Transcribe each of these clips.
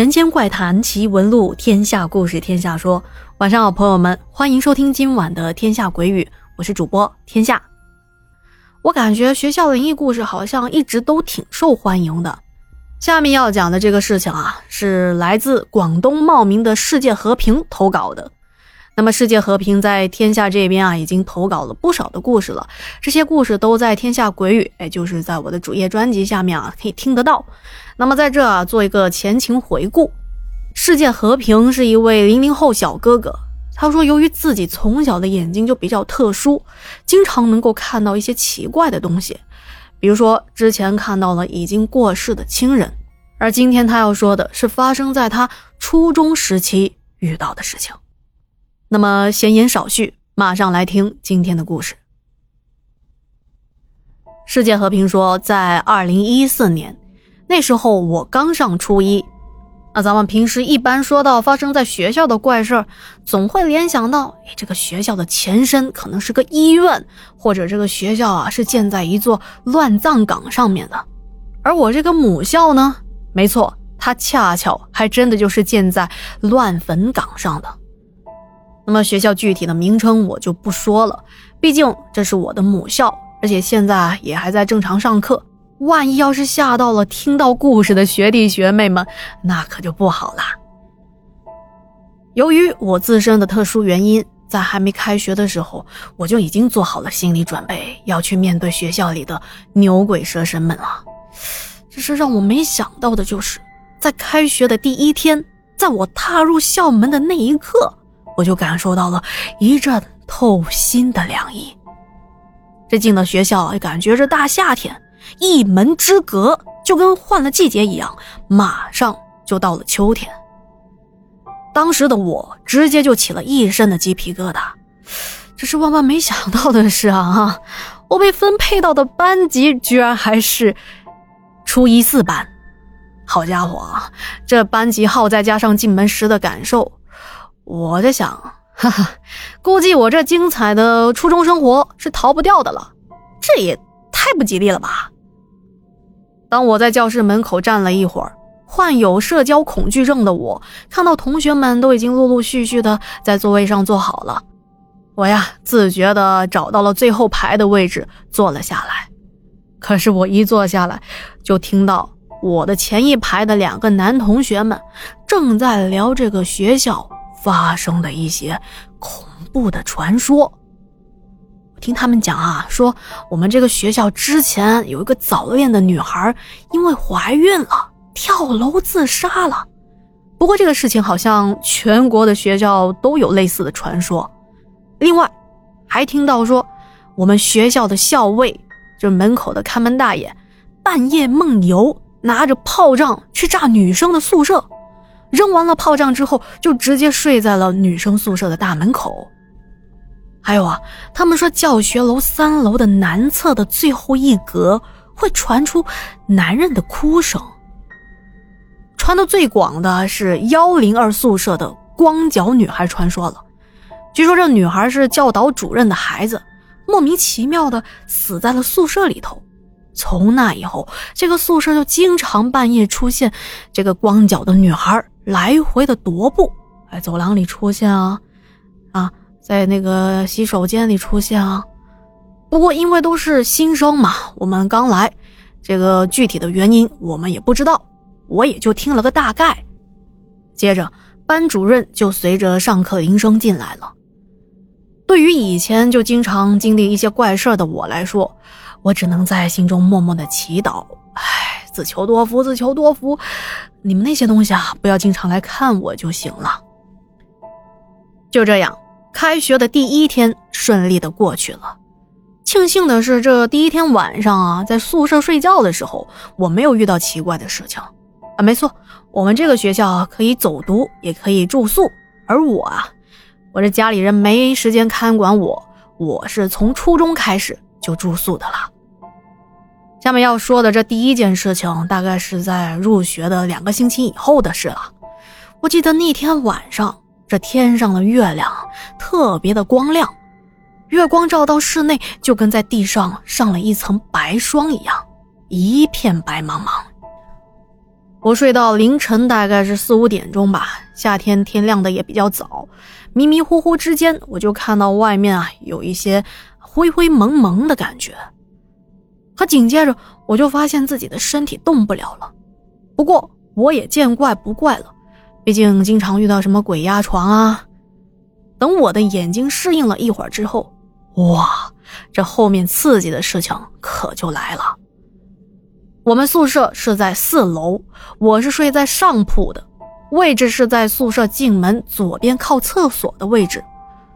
人间怪谈奇闻录，天下故事天下说。晚上好，朋友们，欢迎收听今晚的《天下鬼语》，我是主播天下。我感觉学校灵异故事好像一直都挺受欢迎的。下面要讲的这个事情啊，是来自广东茂名的世界和平投稿的。那么世界和平在天下这边啊，已经投稿了不少的故事了。这些故事都在天下鬼语，哎，就是在我的主页专辑下面啊，可以听得到。那么在这啊，做一个前情回顾。世界和平是一位零零后小哥哥，他说由于自己从小的眼睛就比较特殊，经常能够看到一些奇怪的东西，比如说之前看到了已经过世的亲人。而今天他要说的是发生在他初中时期遇到的事情。那么闲言少叙，马上来听今天的故事。世界和平说，在二零一四年，那时候我刚上初一。那咱们平时一般说到发生在学校的怪事儿，总会联想到，哎，这个学校的前身可能是个医院，或者这个学校啊是建在一座乱葬岗上面的。而我这个母校呢，没错，它恰巧还真的就是建在乱坟岗上的。那么学校具体的名称我就不说了，毕竟这是我的母校，而且现在也还在正常上课。万一要是吓到了听到故事的学弟学妹们，那可就不好了。由于我自身的特殊原因，在还没开学的时候，我就已经做好了心理准备，要去面对学校里的牛鬼蛇神们了。只是让我没想到的就是，在开学的第一天，在我踏入校门的那一刻。我就感受到了一阵透心的凉意。这进了学校，感觉这大夏天一门之隔，就跟换了季节一样，马上就到了秋天。当时的我直接就起了一身的鸡皮疙瘩。只是万万没想到的是啊，我被分配到的班级居然还是初一四班。好家伙，这班级号再加上进门时的感受。我在想，哈哈，估计我这精彩的初中生活是逃不掉的了，这也太不吉利了吧！当我在教室门口站了一会儿，患有社交恐惧症的我看到同学们都已经陆陆续续的在座位上坐好了，我呀自觉的找到了最后排的位置坐了下来。可是我一坐下来，就听到我的前一排的两个男同学们正在聊这个学校。发生的一些恐怖的传说，听他们讲啊，说我们这个学校之前有一个早恋的女孩，因为怀孕了跳楼自杀了。不过这个事情好像全国的学校都有类似的传说。另外，还听到说我们学校的校尉，就是门口的看门大爷，半夜梦游，拿着炮仗去炸女生的宿舍。扔完了炮仗之后，就直接睡在了女生宿舍的大门口。还有啊，他们说教学楼三楼的南侧的最后一格会传出男人的哭声。传的最广的是幺零二宿舍的光脚女孩传说了。据说这女孩是教导主任的孩子，莫名其妙的死在了宿舍里头。从那以后，这个宿舍就经常半夜出现这个光脚的女孩。来回的踱步，在走廊里出现啊，啊，在那个洗手间里出现啊。不过因为都是新生嘛，我们刚来，这个具体的原因我们也不知道，我也就听了个大概。接着，班主任就随着上课铃声进来了。对于以前就经常经历一些怪事的我来说，我只能在心中默默的祈祷，唉，自求多福，自求多福。你们那些东西啊，不要经常来看我就行了。就这样，开学的第一天顺利的过去了。庆幸的是，这第一天晚上啊，在宿舍睡觉的时候，我没有遇到奇怪的事情啊。没错，我们这个学校可以走读，也可以住宿。而我啊，我这家里人没时间看管我，我是从初中开始就住宿的了。下面要说的这第一件事情，大概是在入学的两个星期以后的事了。我记得那天晚上，这天上的月亮特别的光亮，月光照到室内，就跟在地上上了一层白霜一样，一片白茫茫。我睡到凌晨，大概是四五点钟吧。夏天天亮的也比较早，迷迷糊糊之间，我就看到外面啊有一些灰灰蒙蒙的感觉。可紧接着，我就发现自己的身体动不了了。不过我也见怪不怪了，毕竟经常遇到什么鬼压床啊。等我的眼睛适应了一会儿之后，哇，这后面刺激的事情可就来了。我们宿舍是在四楼，我是睡在上铺的，位置是在宿舍进门左边靠厕所的位置，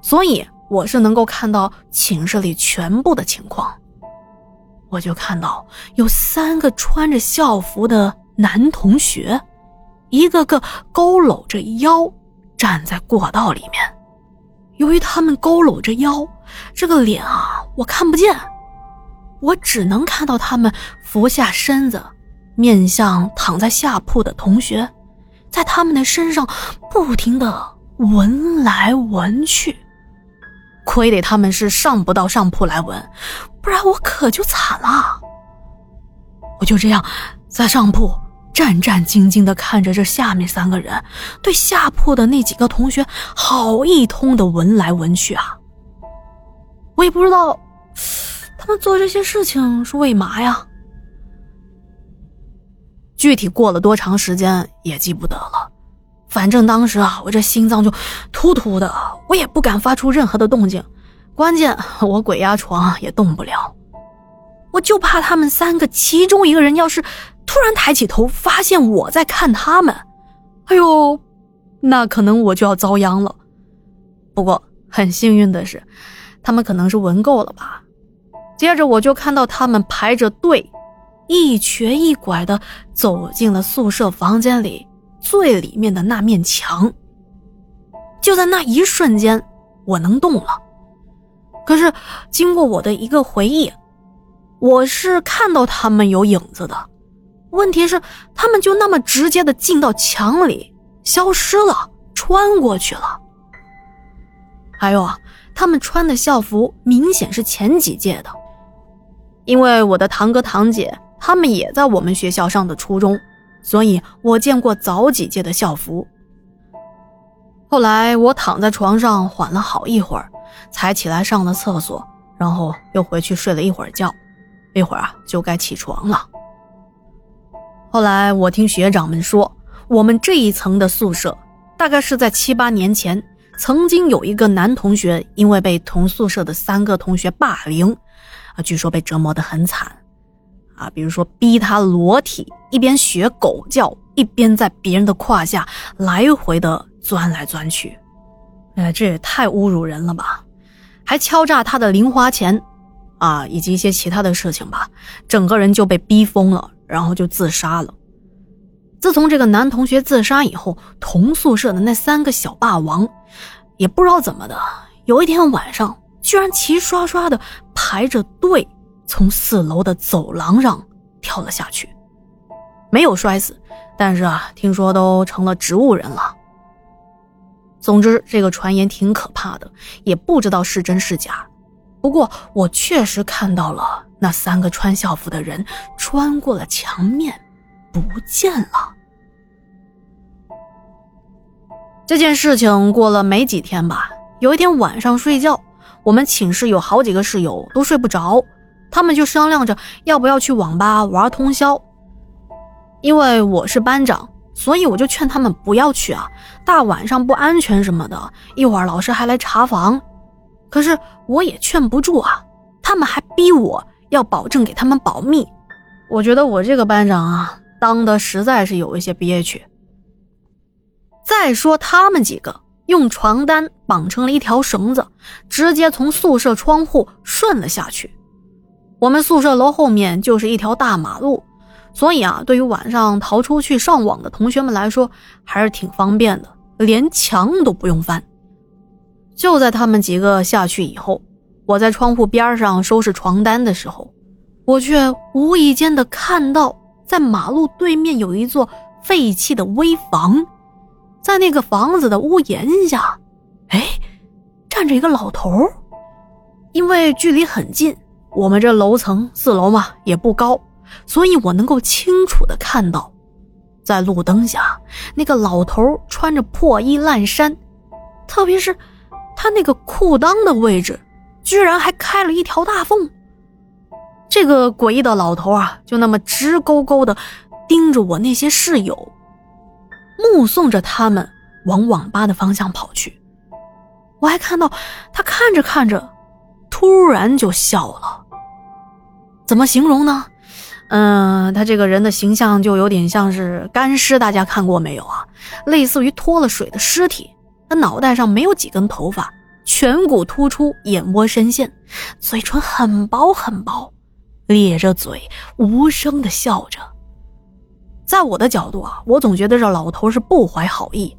所以我是能够看到寝室里全部的情况。我就看到有三个穿着校服的男同学，一个个佝偻着腰站在过道里面。由于他们佝偻着腰，这个脸啊我看不见。我只能看到他们俯下身子，面向躺在下铺的同学，在他们的身上不停的闻来闻去。亏得他们是上不到上铺来闻，不然我可就惨了。我就这样在上铺战战兢兢的看着这下面三个人，对下铺的那几个同学好一通的闻来闻去啊！我也不知道。他们做这些事情是为嘛呀？具体过了多长时间也记不得了。反正当时啊，我这心脏就突突的，我也不敢发出任何的动静。关键我鬼压床也动不了，我就怕他们三个其中一个人要是突然抬起头，发现我在看他们，哎呦，那可能我就要遭殃了。不过很幸运的是，他们可能是闻够了吧。接着我就看到他们排着队，一瘸一拐的走进了宿舍房间里最里面的那面墙。就在那一瞬间，我能动了。可是经过我的一个回忆，我是看到他们有影子的。问题是，他们就那么直接的进到墙里，消失了，穿过去了。还有啊，他们穿的校服明显是前几届的。因为我的堂哥堂姐他们也在我们学校上的初中，所以我见过早几届的校服。后来我躺在床上缓了好一会儿，才起来上了厕所，然后又回去睡了一会儿觉，一会儿啊就该起床了。后来我听学长们说，我们这一层的宿舍大概是在七八年前，曾经有一个男同学因为被同宿舍的三个同学霸凌。啊，据说被折磨得很惨，啊，比如说逼他裸体，一边学狗叫，一边在别人的胯下来回的钻来钻去，哎，这也太侮辱人了吧！还敲诈他的零花钱，啊，以及一些其他的事情吧，整个人就被逼疯了，然后就自杀了。自从这个男同学自杀以后，同宿舍的那三个小霸王，也不知道怎么的，有一天晚上。居然齐刷刷的排着队从四楼的走廊上跳了下去，没有摔死，但是啊，听说都成了植物人了。总之，这个传言挺可怕的，也不知道是真是假。不过，我确实看到了那三个穿校服的人穿过了墙面，不见了。这件事情过了没几天吧，有一天晚上睡觉。我们寝室有好几个室友都睡不着，他们就商量着要不要去网吧玩通宵。因为我是班长，所以我就劝他们不要去啊，大晚上不安全什么的，一会儿老师还来查房。可是我也劝不住啊，他们还逼我要保证给他们保密。我觉得我这个班长啊，当的实在是有一些憋屈。再说他们几个。用床单绑成了一条绳子，直接从宿舍窗户顺了下去。我们宿舍楼后面就是一条大马路，所以啊，对于晚上逃出去上网的同学们来说，还是挺方便的，连墙都不用翻。就在他们几个下去以后，我在窗户边上收拾床单的时候，我却无意间的看到，在马路对面有一座废弃的危房。在那个房子的屋檐下，哎，站着一个老头因为距离很近，我们这楼层四楼嘛也不高，所以我能够清楚的看到，在路灯下，那个老头穿着破衣烂衫，特别是他那个裤裆的位置，居然还开了一条大缝。这个诡异的老头啊，就那么直勾勾的盯着我那些室友，目送着他们往网吧的方向跑去。我还看到他看着看着，突然就笑了。怎么形容呢？嗯，他这个人的形象就有点像是干尸，大家看过没有啊？类似于脱了水的尸体。他脑袋上没有几根头发，颧骨突出，眼窝深陷，嘴唇很薄很薄。咧着嘴，无声的笑着。在我的角度啊，我总觉得这老头是不怀好意。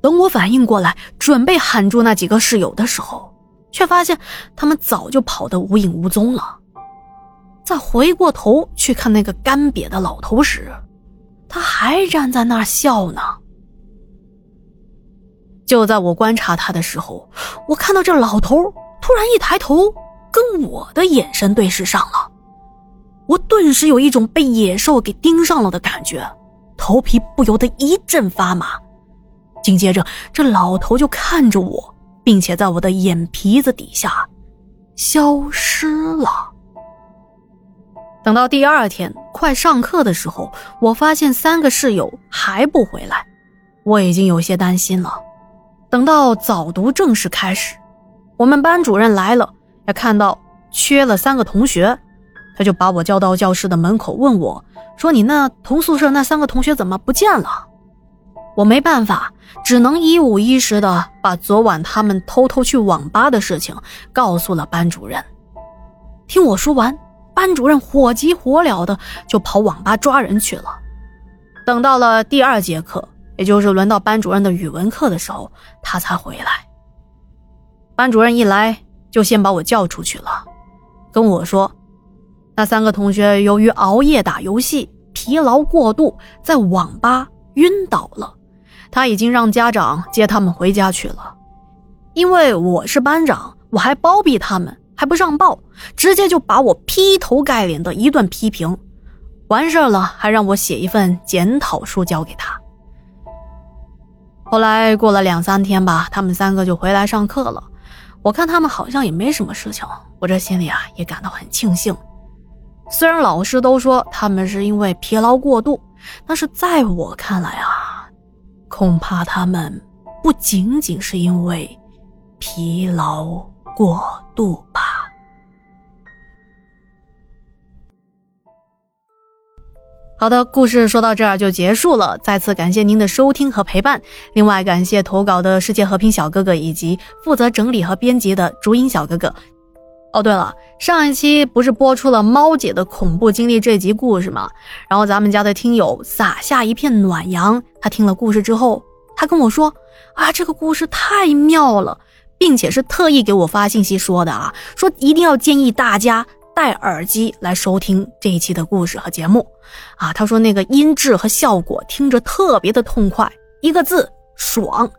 等我反应过来，准备喊住那几个室友的时候，却发现他们早就跑得无影无踪了。再回过头去看那个干瘪的老头时，他还站在那儿笑呢。就在我观察他的时候，我看到这老头突然一抬头。跟我的眼神对视上了，我顿时有一种被野兽给盯上了的感觉，头皮不由得一阵发麻。紧接着，这老头就看着我，并且在我的眼皮子底下消失了。等到第二天快上课的时候，我发现三个室友还不回来，我已经有些担心了。等到早读正式开始，我们班主任来了。他看到缺了三个同学，他就把我叫到教室的门口，问我说：“你那同宿舍那三个同学怎么不见了？”我没办法，只能一五一十的把昨晚他们偷偷去网吧的事情告诉了班主任。听我说完，班主任火急火燎的就跑网吧抓人去了。等到了第二节课，也就是轮到班主任的语文课的时候，他才回来。班主任一来。就先把我叫出去了，跟我说，那三个同学由于熬夜打游戏，疲劳过度，在网吧晕倒了。他已经让家长接他们回家去了。因为我是班长，我还包庇他们，还不上报，直接就把我劈头盖脸的一顿批评。完事了，还让我写一份检讨书交给他。后来过了两三天吧，他们三个就回来上课了。我看他们好像也没什么事情，我这心里啊也感到很庆幸。虽然老师都说他们是因为疲劳过度，但是在我看来啊，恐怕他们不仅仅是因为疲劳过度吧。好的，故事说到这儿就结束了。再次感谢您的收听和陪伴。另外，感谢投稿的世界和平小哥哥以及负责整理和编辑的竹影小哥哥。哦，对了，上一期不是播出了猫姐的恐怖经历这集故事吗？然后咱们家的听友撒下一片暖阳，他听了故事之后，他跟我说啊，这个故事太妙了，并且是特意给我发信息说的啊，说一定要建议大家。戴耳机来收听这一期的故事和节目，啊，他说那个音质和效果听着特别的痛快，一个字爽。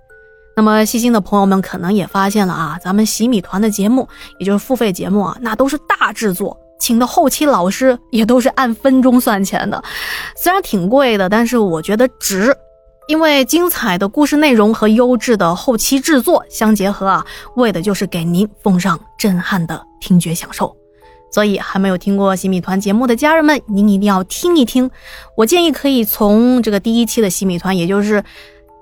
那么细心的朋友们可能也发现了啊，咱们洗米团的节目，也就是付费节目啊，那都是大制作，请的后期老师也都是按分钟算钱的，虽然挺贵的，但是我觉得值，因为精彩的故事内容和优质的后期制作相结合啊，为的就是给您奉上震撼的听觉享受。所以，还没有听过洗米团节目的家人们，您一定要听一听。我建议可以从这个第一期的洗米团，也就是，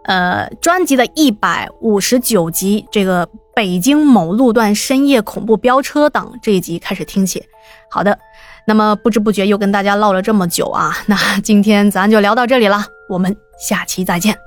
呃，专辑的一百五十九集这个北京某路段深夜恐怖飙车党这一集开始听起。好的，那么不知不觉又跟大家唠了这么久啊，那今天咱就聊到这里了，我们下期再见。